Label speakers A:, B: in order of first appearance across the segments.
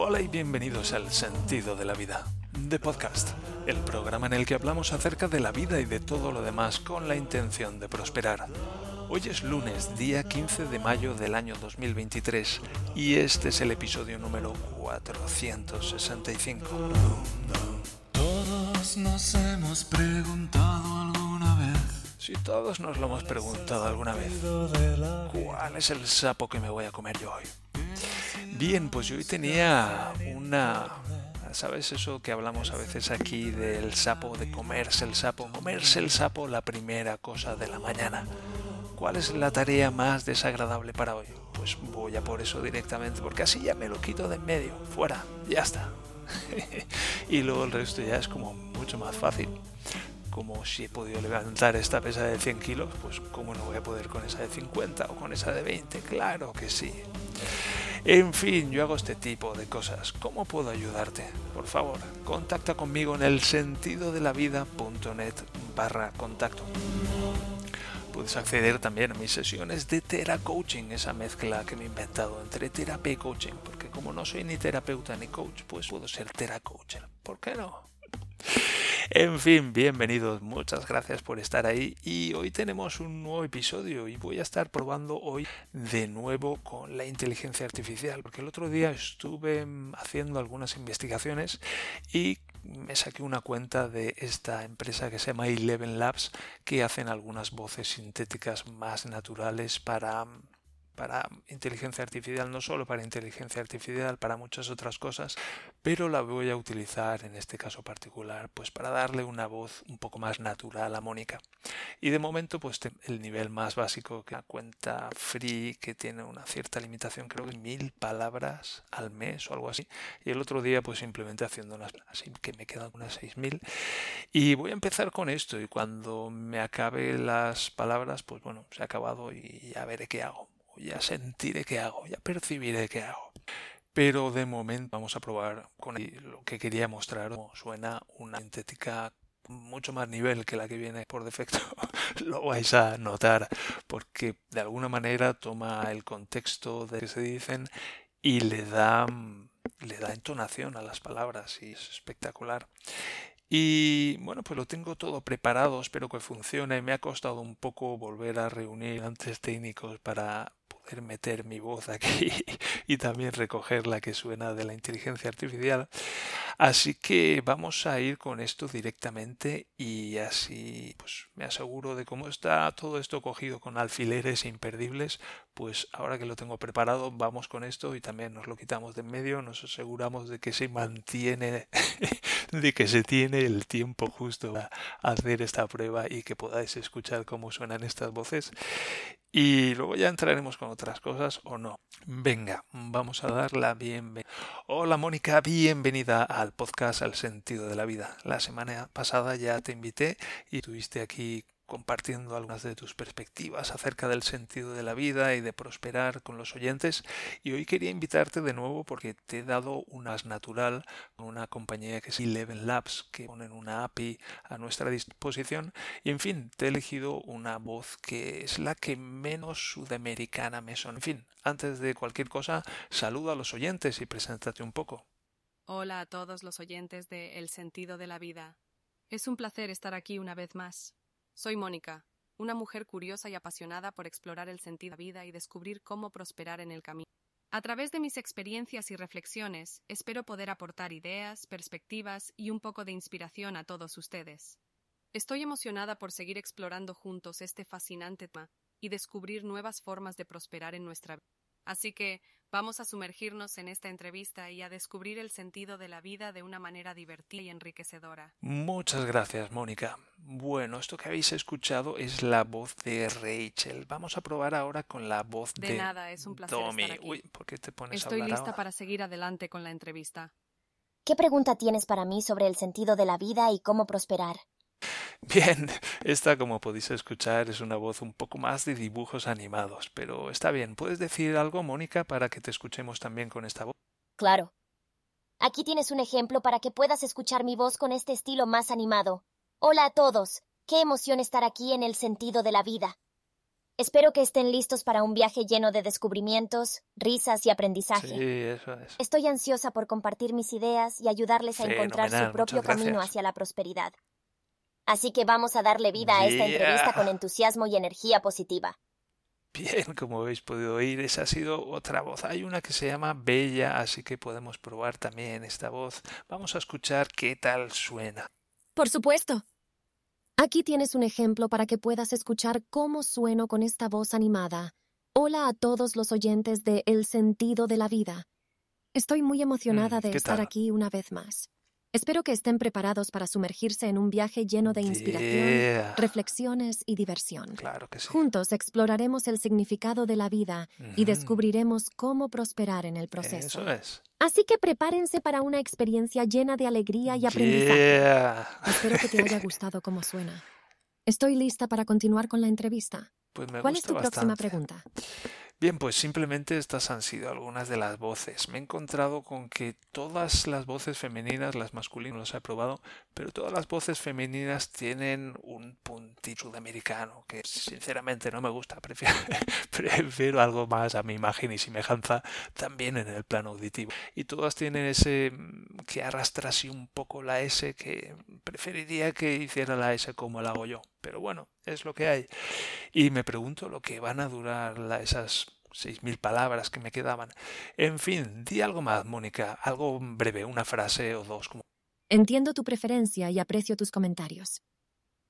A: Hola y bienvenidos al Sentido de la Vida, de Podcast, el programa en el que hablamos acerca de la vida y de todo lo demás con la intención de prosperar. Hoy es lunes, día 15 de mayo del año 2023, y este es el episodio número 465.
B: Todos nos hemos preguntado alguna vez.
A: Si todos nos lo hemos preguntado alguna vez, ¿cuál es el sapo que me voy a comer yo hoy? Bien, pues yo hoy tenía una... ¿Sabes eso que hablamos a veces aquí del sapo, de comerse el sapo? Comerse el sapo la primera cosa de la mañana. ¿Cuál es la tarea más desagradable para hoy? Pues voy a por eso directamente, porque así ya me lo quito de en medio, fuera, ya está. y luego el resto ya es como mucho más fácil como si he podido levantar esta pesa de 100 kilos, pues cómo no voy a poder con esa de 50 o con esa de 20, claro que sí. En fin, yo hago este tipo de cosas. ¿Cómo puedo ayudarte? Por favor, contacta conmigo en el sentido de la vida.net barra contacto. Puedes acceder también a mis sesiones de Tera Coaching, esa mezcla que me he inventado entre terapia y coaching, porque como no soy ni terapeuta ni coach, pues puedo ser Tera Coach. ¿Por qué no? En fin, bienvenidos, muchas gracias por estar ahí y hoy tenemos un nuevo episodio y voy a estar probando hoy de nuevo con la inteligencia artificial porque el otro día estuve haciendo algunas investigaciones y me saqué una cuenta de esta empresa que se llama Eleven Labs que hacen algunas voces sintéticas más naturales para para inteligencia artificial, no solo para inteligencia artificial, para muchas otras cosas, pero la voy a utilizar en este caso particular, pues para darle una voz un poco más natural a Mónica. Y de momento, pues el nivel más básico que la cuenta free, que tiene una cierta limitación, creo que mil palabras al mes o algo así. Y el otro día, pues simplemente haciendo unas, así que me quedan unas seis mil. Y voy a empezar con esto y cuando me acabe las palabras, pues bueno, se ha acabado y ya veré qué hago ya sentiré qué hago, ya percibiré qué hago. Pero de momento vamos a probar con lo que quería mostrar. Suena una sintética mucho más nivel que la que viene por defecto. lo vais a notar porque de alguna manera toma el contexto de que se dicen y le da le da entonación a las palabras y es espectacular. Y bueno, pues lo tengo todo preparado, espero que funcione. Me ha costado un poco volver a reunir antes técnicos para meter mi voz aquí y también recoger la que suena de la inteligencia artificial. Así que vamos a ir con esto directamente y así pues me aseguro de cómo está todo esto cogido con alfileres imperdibles, pues ahora que lo tengo preparado vamos con esto y también nos lo quitamos de en medio, nos aseguramos de que se mantiene de que se tiene el tiempo justo para hacer esta prueba y que podáis escuchar cómo suenan estas voces y luego ya entraremos con otras cosas o no. Venga, vamos a dar la bienvenida. Hola Mónica, bienvenida al podcast Al Sentido de la Vida. La semana pasada ya te invité y estuviste aquí compartiendo algunas de tus perspectivas acerca del sentido de la vida y de prosperar con los oyentes. Y hoy quería invitarte de nuevo porque te he dado unas natural con una compañía que es Eleven Labs, que ponen una API a nuestra disposición. Y en fin, te he elegido una voz que es la que menos sudamericana me son. En fin, antes de cualquier cosa, saludo a los oyentes y preséntate un poco.
C: Hola a todos los oyentes de El sentido de la vida. Es un placer estar aquí una vez más. Soy Mónica, una mujer curiosa y apasionada por explorar el sentido de la vida y descubrir cómo prosperar en el camino. A través de mis experiencias y reflexiones, espero poder aportar ideas, perspectivas y un poco de inspiración a todos ustedes. Estoy emocionada por seguir explorando juntos este fascinante tema y descubrir nuevas formas de prosperar en nuestra vida. Así que vamos a sumergirnos en esta entrevista y a descubrir el sentido de la vida de una manera divertida y enriquecedora.
A: Muchas gracias, Mónica. Bueno, esto que habéis escuchado es la voz de Rachel. Vamos a probar ahora con la voz de,
C: de nada, es un placer estar aquí.
A: Uy, ¿por qué te pones
C: Estoy
A: a hablar
C: lista
A: ahora?
C: para seguir adelante con la entrevista.
D: ¿Qué pregunta tienes para mí sobre el sentido de la vida y cómo prosperar?
A: Bien, esta como podéis escuchar es una voz un poco más de dibujos animados, pero está bien. ¿Puedes decir algo, Mónica, para que te escuchemos también con esta voz?
D: Claro. Aquí tienes un ejemplo para que puedas escuchar mi voz con este estilo más animado. Hola a todos. Qué emoción estar aquí en el sentido de la vida. Espero que estén listos para un viaje lleno de descubrimientos, risas y aprendizaje.
A: Sí, eso es.
D: Estoy ansiosa por compartir mis ideas y ayudarles a encontrar su propio camino hacia la prosperidad. Así que vamos a darle vida a esta entrevista con entusiasmo y energía positiva.
A: Bien, como habéis podido oír, esa ha sido otra voz. Hay una que se llama Bella, así que podemos probar también esta voz. Vamos a escuchar qué tal suena.
E: Por supuesto. Aquí tienes un ejemplo para que puedas escuchar cómo sueno con esta voz animada. Hola a todos los oyentes de El sentido de la vida. Estoy muy emocionada
A: Mm,
E: de
A: ¿qué
E: estar
A: tal?
E: aquí una vez más. Espero que estén preparados para sumergirse en un viaje lleno de inspiración,
A: Yeah.
E: reflexiones y diversión.
A: Claro que sí.
E: Juntos exploraremos el significado de la vida y descubriremos cómo prosperar en el proceso.
A: Eso es.
E: Así que prepárense para una experiencia llena de alegría y aprendizaje.
A: Yeah.
E: Espero que te haya gustado cómo suena. Estoy lista para continuar con la entrevista.
A: Pues me
E: ¿Cuál es tu próxima pregunta?
A: Bien, pues simplemente estas han sido algunas de las voces. Me he encontrado con que todas las voces femeninas, las masculinas las he probado, pero todas las voces femeninas tienen un puntito sudamericano que sinceramente no me gusta. Prefiero, prefiero algo más a mi imagen y semejanza también en el plano auditivo. Y todas tienen ese mm, que arrastra así un poco la S que preferiría que hiciera la S como la hago yo. Pero bueno, es lo que hay. Y me pregunto lo que van a durar la- esas 6.000 palabras que me quedaban. En fin, di algo más, Mónica, algo breve, una frase o dos. Como...
E: Entiendo tu preferencia y aprecio tus comentarios.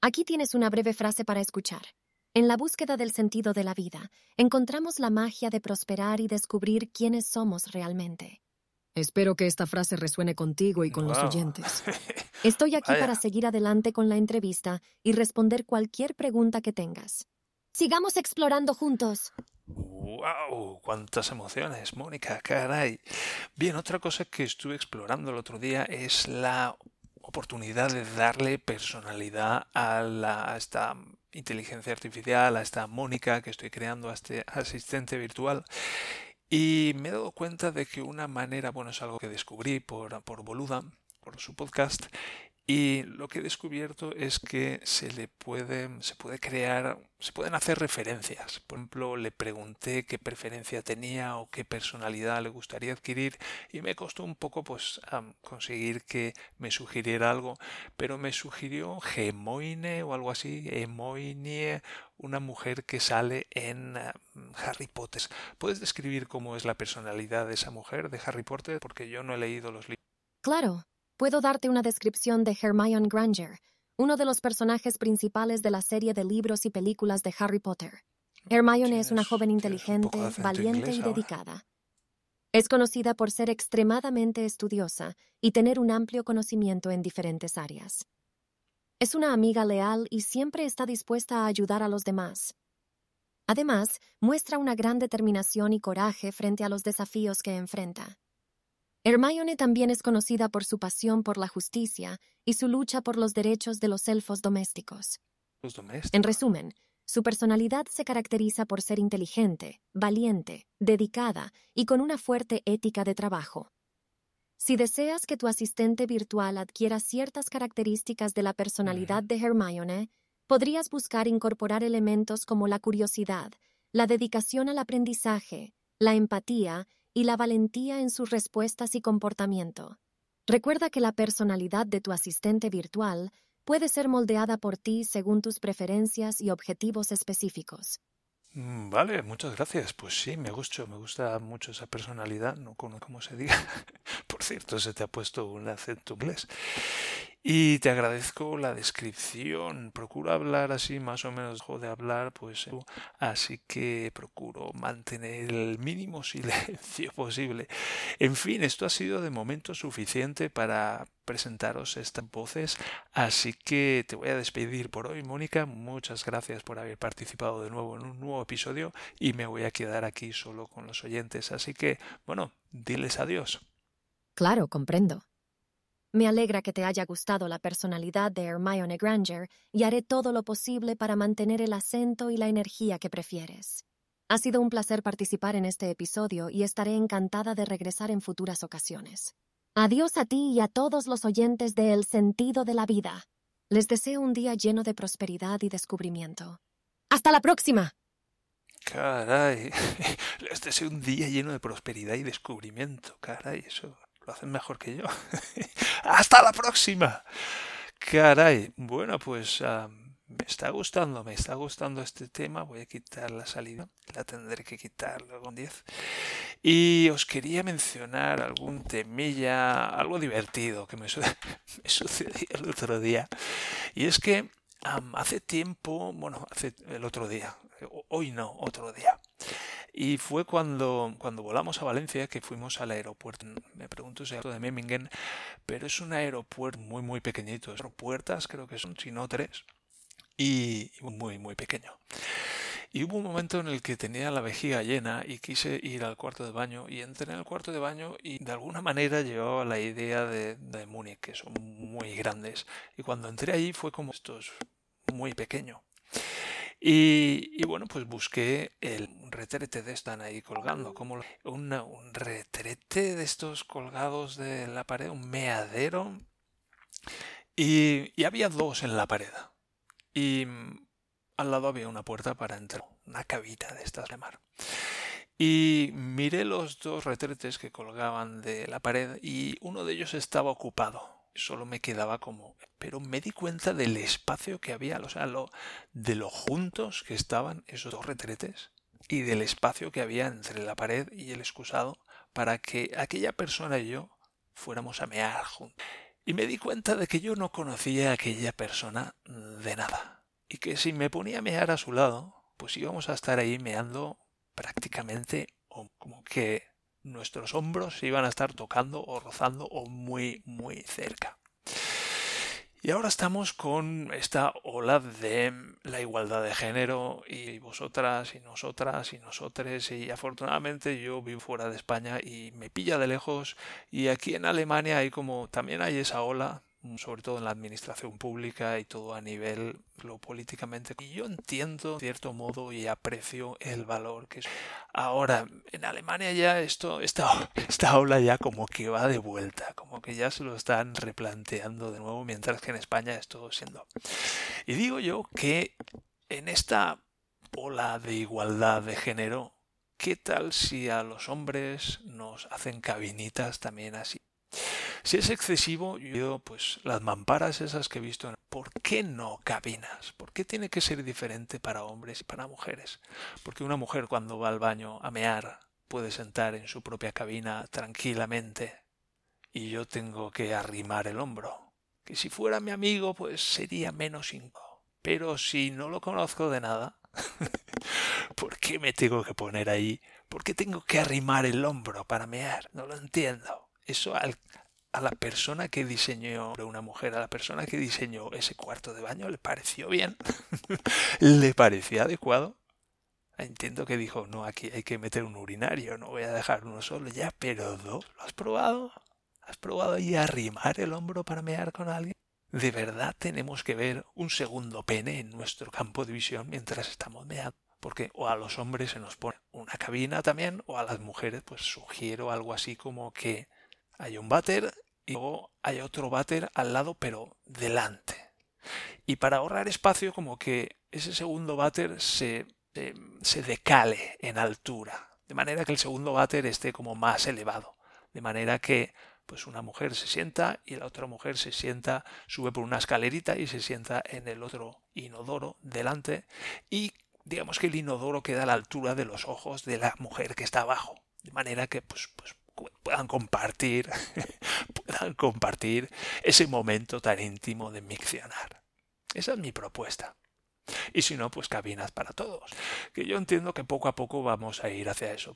E: Aquí tienes una breve frase para escuchar. En la búsqueda del sentido de la vida, encontramos la magia de prosperar y descubrir quiénes somos realmente. Espero que esta frase resuene contigo y con los
A: Wow.
E: oyentes. Estoy aquí
A: Vaya.
E: para seguir adelante con la entrevista y responder cualquier pregunta que tengas. Sigamos explorando juntos.
A: ¡Wow! ¡Cuántas emociones, Mónica! ¡Caray! Bien, otra cosa que estuve explorando el otro día es la oportunidad de darle personalidad a, la, a esta inteligencia artificial, a esta Mónica que estoy creando, a este asistente virtual. Y me he dado cuenta de que una manera, bueno, es algo que descubrí por, por Boluda, por su podcast, y lo que he descubierto es que se le puede, se puede crear, se pueden hacer referencias. Por ejemplo, le pregunté qué preferencia tenía o qué personalidad le gustaría adquirir y me costó un poco pues conseguir que me sugiriera algo, pero me sugirió Gemoine o algo así, Emoinie, una mujer que sale en Harry Potter. ¿Puedes describir cómo es la personalidad de esa mujer de Harry Potter? Porque yo no he leído los libros.
E: Claro, puedo darte una descripción de Hermione Granger, uno de los personajes principales de la serie de libros y películas de Harry Potter. Hermione es una joven
A: un
E: inteligente, valiente y
A: ahora.
E: dedicada. Es conocida por ser extremadamente estudiosa y tener un amplio conocimiento en diferentes áreas. Es una amiga leal y siempre está dispuesta a ayudar a los demás. Además, muestra una gran determinación y coraje frente a los desafíos que enfrenta. Hermione también es conocida por su pasión por la justicia y su lucha por los derechos de los elfos domésticos.
A: Los domésticos.
E: En resumen, su personalidad se caracteriza por ser inteligente, valiente, dedicada y con una fuerte ética de trabajo. Si deseas que tu asistente virtual adquiera ciertas características de la personalidad de Hermione, podrías buscar incorporar elementos como la curiosidad, la dedicación al aprendizaje, la empatía y la valentía en sus respuestas y comportamiento. Recuerda que la personalidad de tu asistente virtual puede ser moldeada por ti según tus preferencias y objetivos específicos.
A: Mm, Vale, muchas gracias. Pues sí, me gusta, me gusta mucho esa personalidad, no conozco cómo se diga. Por cierto, se te ha puesto un acento inglés. Y te agradezco la descripción. Procuro hablar así, más o menos dejo de hablar, pues así que procuro mantener el mínimo silencio posible. En fin, esto ha sido de momento suficiente para presentaros estas voces, así que te voy a despedir por hoy, Mónica. Muchas gracias por haber participado de nuevo en un nuevo episodio y me voy a quedar aquí solo con los oyentes, así que, bueno, diles adiós.
E: Claro, comprendo. Me alegra que te haya gustado la personalidad de Hermione Granger y haré todo lo posible para mantener el acento y la energía que prefieres. Ha sido un placer participar en este episodio y estaré encantada de regresar en futuras ocasiones. Adiós a ti y a todos los oyentes de El sentido de la vida. Les deseo un día lleno de prosperidad y descubrimiento. ¡Hasta la próxima!
A: Caray, les deseo un día lleno de prosperidad y descubrimiento. Caray, eso lo hacen mejor que yo. ¡Hasta la próxima! Caray, bueno, pues ah, me está gustando, me está gustando este tema. Voy a quitar la salida, la tendré que quitar luego en 10. Y os quería mencionar algún temilla, algo divertido que me, me sucedió el otro día. Y es que hace tiempo, bueno, hace el otro día, hoy no, otro día. Y fue cuando, cuando volamos a Valencia que fuimos al aeropuerto. Me pregunto si de Memmingen, pero es un aeropuerto muy, muy pequeñito. puertas, creo que son, si no tres. Y muy, muy pequeño. Y hubo un momento en el que tenía la vejiga llena y quise ir al cuarto de baño y entré en el cuarto de baño y de alguna manera llevaba la idea de, de Múnich, que son muy grandes. Y cuando entré allí fue como esto es muy pequeño. Y, bueno, pues busqué el retrete de están ahí colgando, como un retrete de estos colgados de la pared, un meadero. Y, había dos en la pared. Y al lado había una puerta para entrar, una cabita de estas de mar. Y miré los dos retretes que colgaban de la pared y uno de ellos estaba ocupado. Solo me quedaba como... Pero me di cuenta del espacio que había, o sea, lo, de lo juntos que estaban esos dos retretes y del espacio que había entre la pared y el excusado para que aquella persona y yo fuéramos a mear juntos. Y me di cuenta de que yo no conocía a aquella persona de nada y que si me ponía a mear a su lado, pues íbamos a estar ahí meando prácticamente o como que nuestros hombros se iban a estar tocando o rozando o muy muy cerca. Y ahora estamos con esta ola de la igualdad de género y vosotras y nosotras y nosotres y afortunadamente yo vivo fuera de España y me pilla de lejos y aquí en Alemania hay como también hay esa ola sobre todo en la administración pública y todo a nivel lo políticamente. Y yo entiendo, de cierto modo, y aprecio el valor que es. Ahora, en Alemania ya esto, esta, esta ola ya como que va de vuelta, como que ya se lo están replanteando de nuevo, mientras que en España esto siendo. Y digo yo que en esta ola de igualdad de género, ¿qué tal si a los hombres nos hacen cabinitas también así? Si es excesivo, yo pues las mamparas esas que he visto, ¿por qué no cabinas? ¿Por qué tiene que ser diferente para hombres y para mujeres? Porque una mujer cuando va al baño a mear puede sentar en su propia cabina tranquilamente y yo tengo que arrimar el hombro. Que si fuera mi amigo pues sería menos incómodo. Pero si no lo conozco de nada, ¿por qué me tengo que poner ahí? ¿Por qué tengo que arrimar el hombro para mear? No lo entiendo. Eso al, a la persona que diseñó, una mujer, a la persona que diseñó ese cuarto de baño, le pareció bien, le parecía adecuado. Entiendo que dijo, no, aquí hay que meter un urinario, no voy a dejar uno solo, ya, pero dos, ¿lo has probado? ¿Has probado ahí arrimar el hombro para mear con alguien? ¿De verdad tenemos que ver un segundo pene en nuestro campo de visión mientras estamos meando? Porque o a los hombres se nos pone una cabina también, o a las mujeres, pues sugiero algo así como que hay un váter y luego hay otro váter al lado pero delante. Y para ahorrar espacio como que ese segundo váter se, se, decale en altura, de manera que el segundo váter esté como más elevado, de manera que pues una mujer se sienta y la otra mujer se sienta, sube por una escalerita y se sienta en el otro inodoro delante y digamos que el inodoro queda a la altura de los ojos de la mujer que está abajo, de manera que pues, pues puedan compartir, puedan compartir ese momento tan íntimo de miccionar. Esa es mi propuesta. Y si no, pues cabinas para todos. Que yo entiendo que poco a poco vamos a ir hacia eso.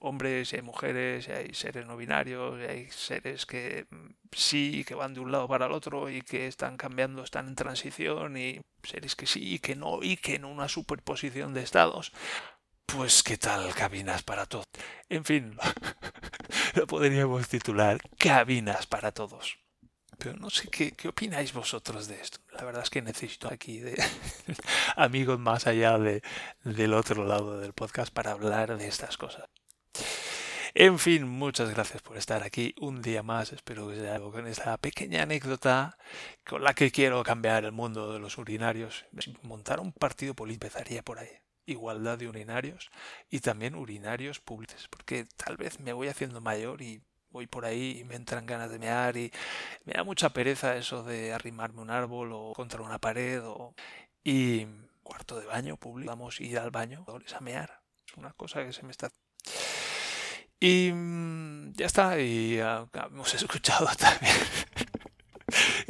A: Hombres y mujeres, y hay seres no binarios, y hay seres que mm, sí, que van de un lado para el otro y que están cambiando, están en transición, y seres que sí, y que no, y que en una superposición de estados. Pues qué tal cabinas para todos. En fin, lo podríamos titular Cabinas para todos. Pero no sé qué, opináis vosotros de esto. La verdad es que necesito aquí de amigos más allá de, del otro lado del podcast para hablar de estas cosas. En fin, muchas gracias por estar aquí un día más. Espero que sea con esta pequeña anécdota con la que quiero cambiar el mundo de los urinarios. Montar un partido político empezaría por ahí igualdad de urinarios y también urinarios públicos, porque tal vez me voy haciendo mayor y voy por ahí y me entran ganas de mear y me da mucha pereza eso de arrimarme un árbol o contra una pared o y cuarto de baño público, vamos a ir al baño a mear. Es una cosa que se me está y mm, ya está, y ah, hemos escuchado también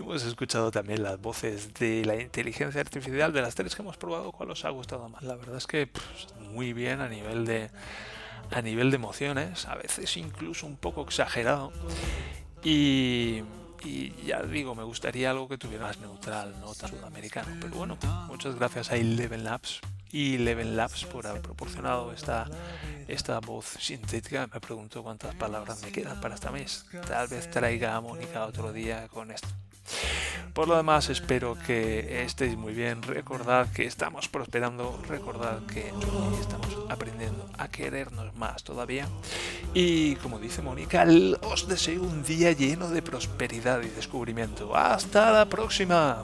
A: hemos escuchado también las voces de la inteligencia artificial de las tres que hemos probado, ¿cuál os ha gustado más? La verdad es que pues, muy bien a nivel de a nivel de emociones, a veces incluso un poco exagerado. Y, y ya digo, me gustaría algo que tuviera más neutral, no tan sudamericano. Pero bueno, muchas gracias a Eleven Labs y Eleven Labs por haber proporcionado esta, esta voz sintética. Me pregunto cuántas palabras me quedan para esta mes. Tal vez traiga a Mónica otro día con esto. Por lo demás, espero que estéis muy bien. Recordad que estamos prosperando, recordad que estamos aprendiendo a querernos más todavía. Y como dice Mónica, os deseo un día lleno de prosperidad y descubrimiento. Hasta la próxima.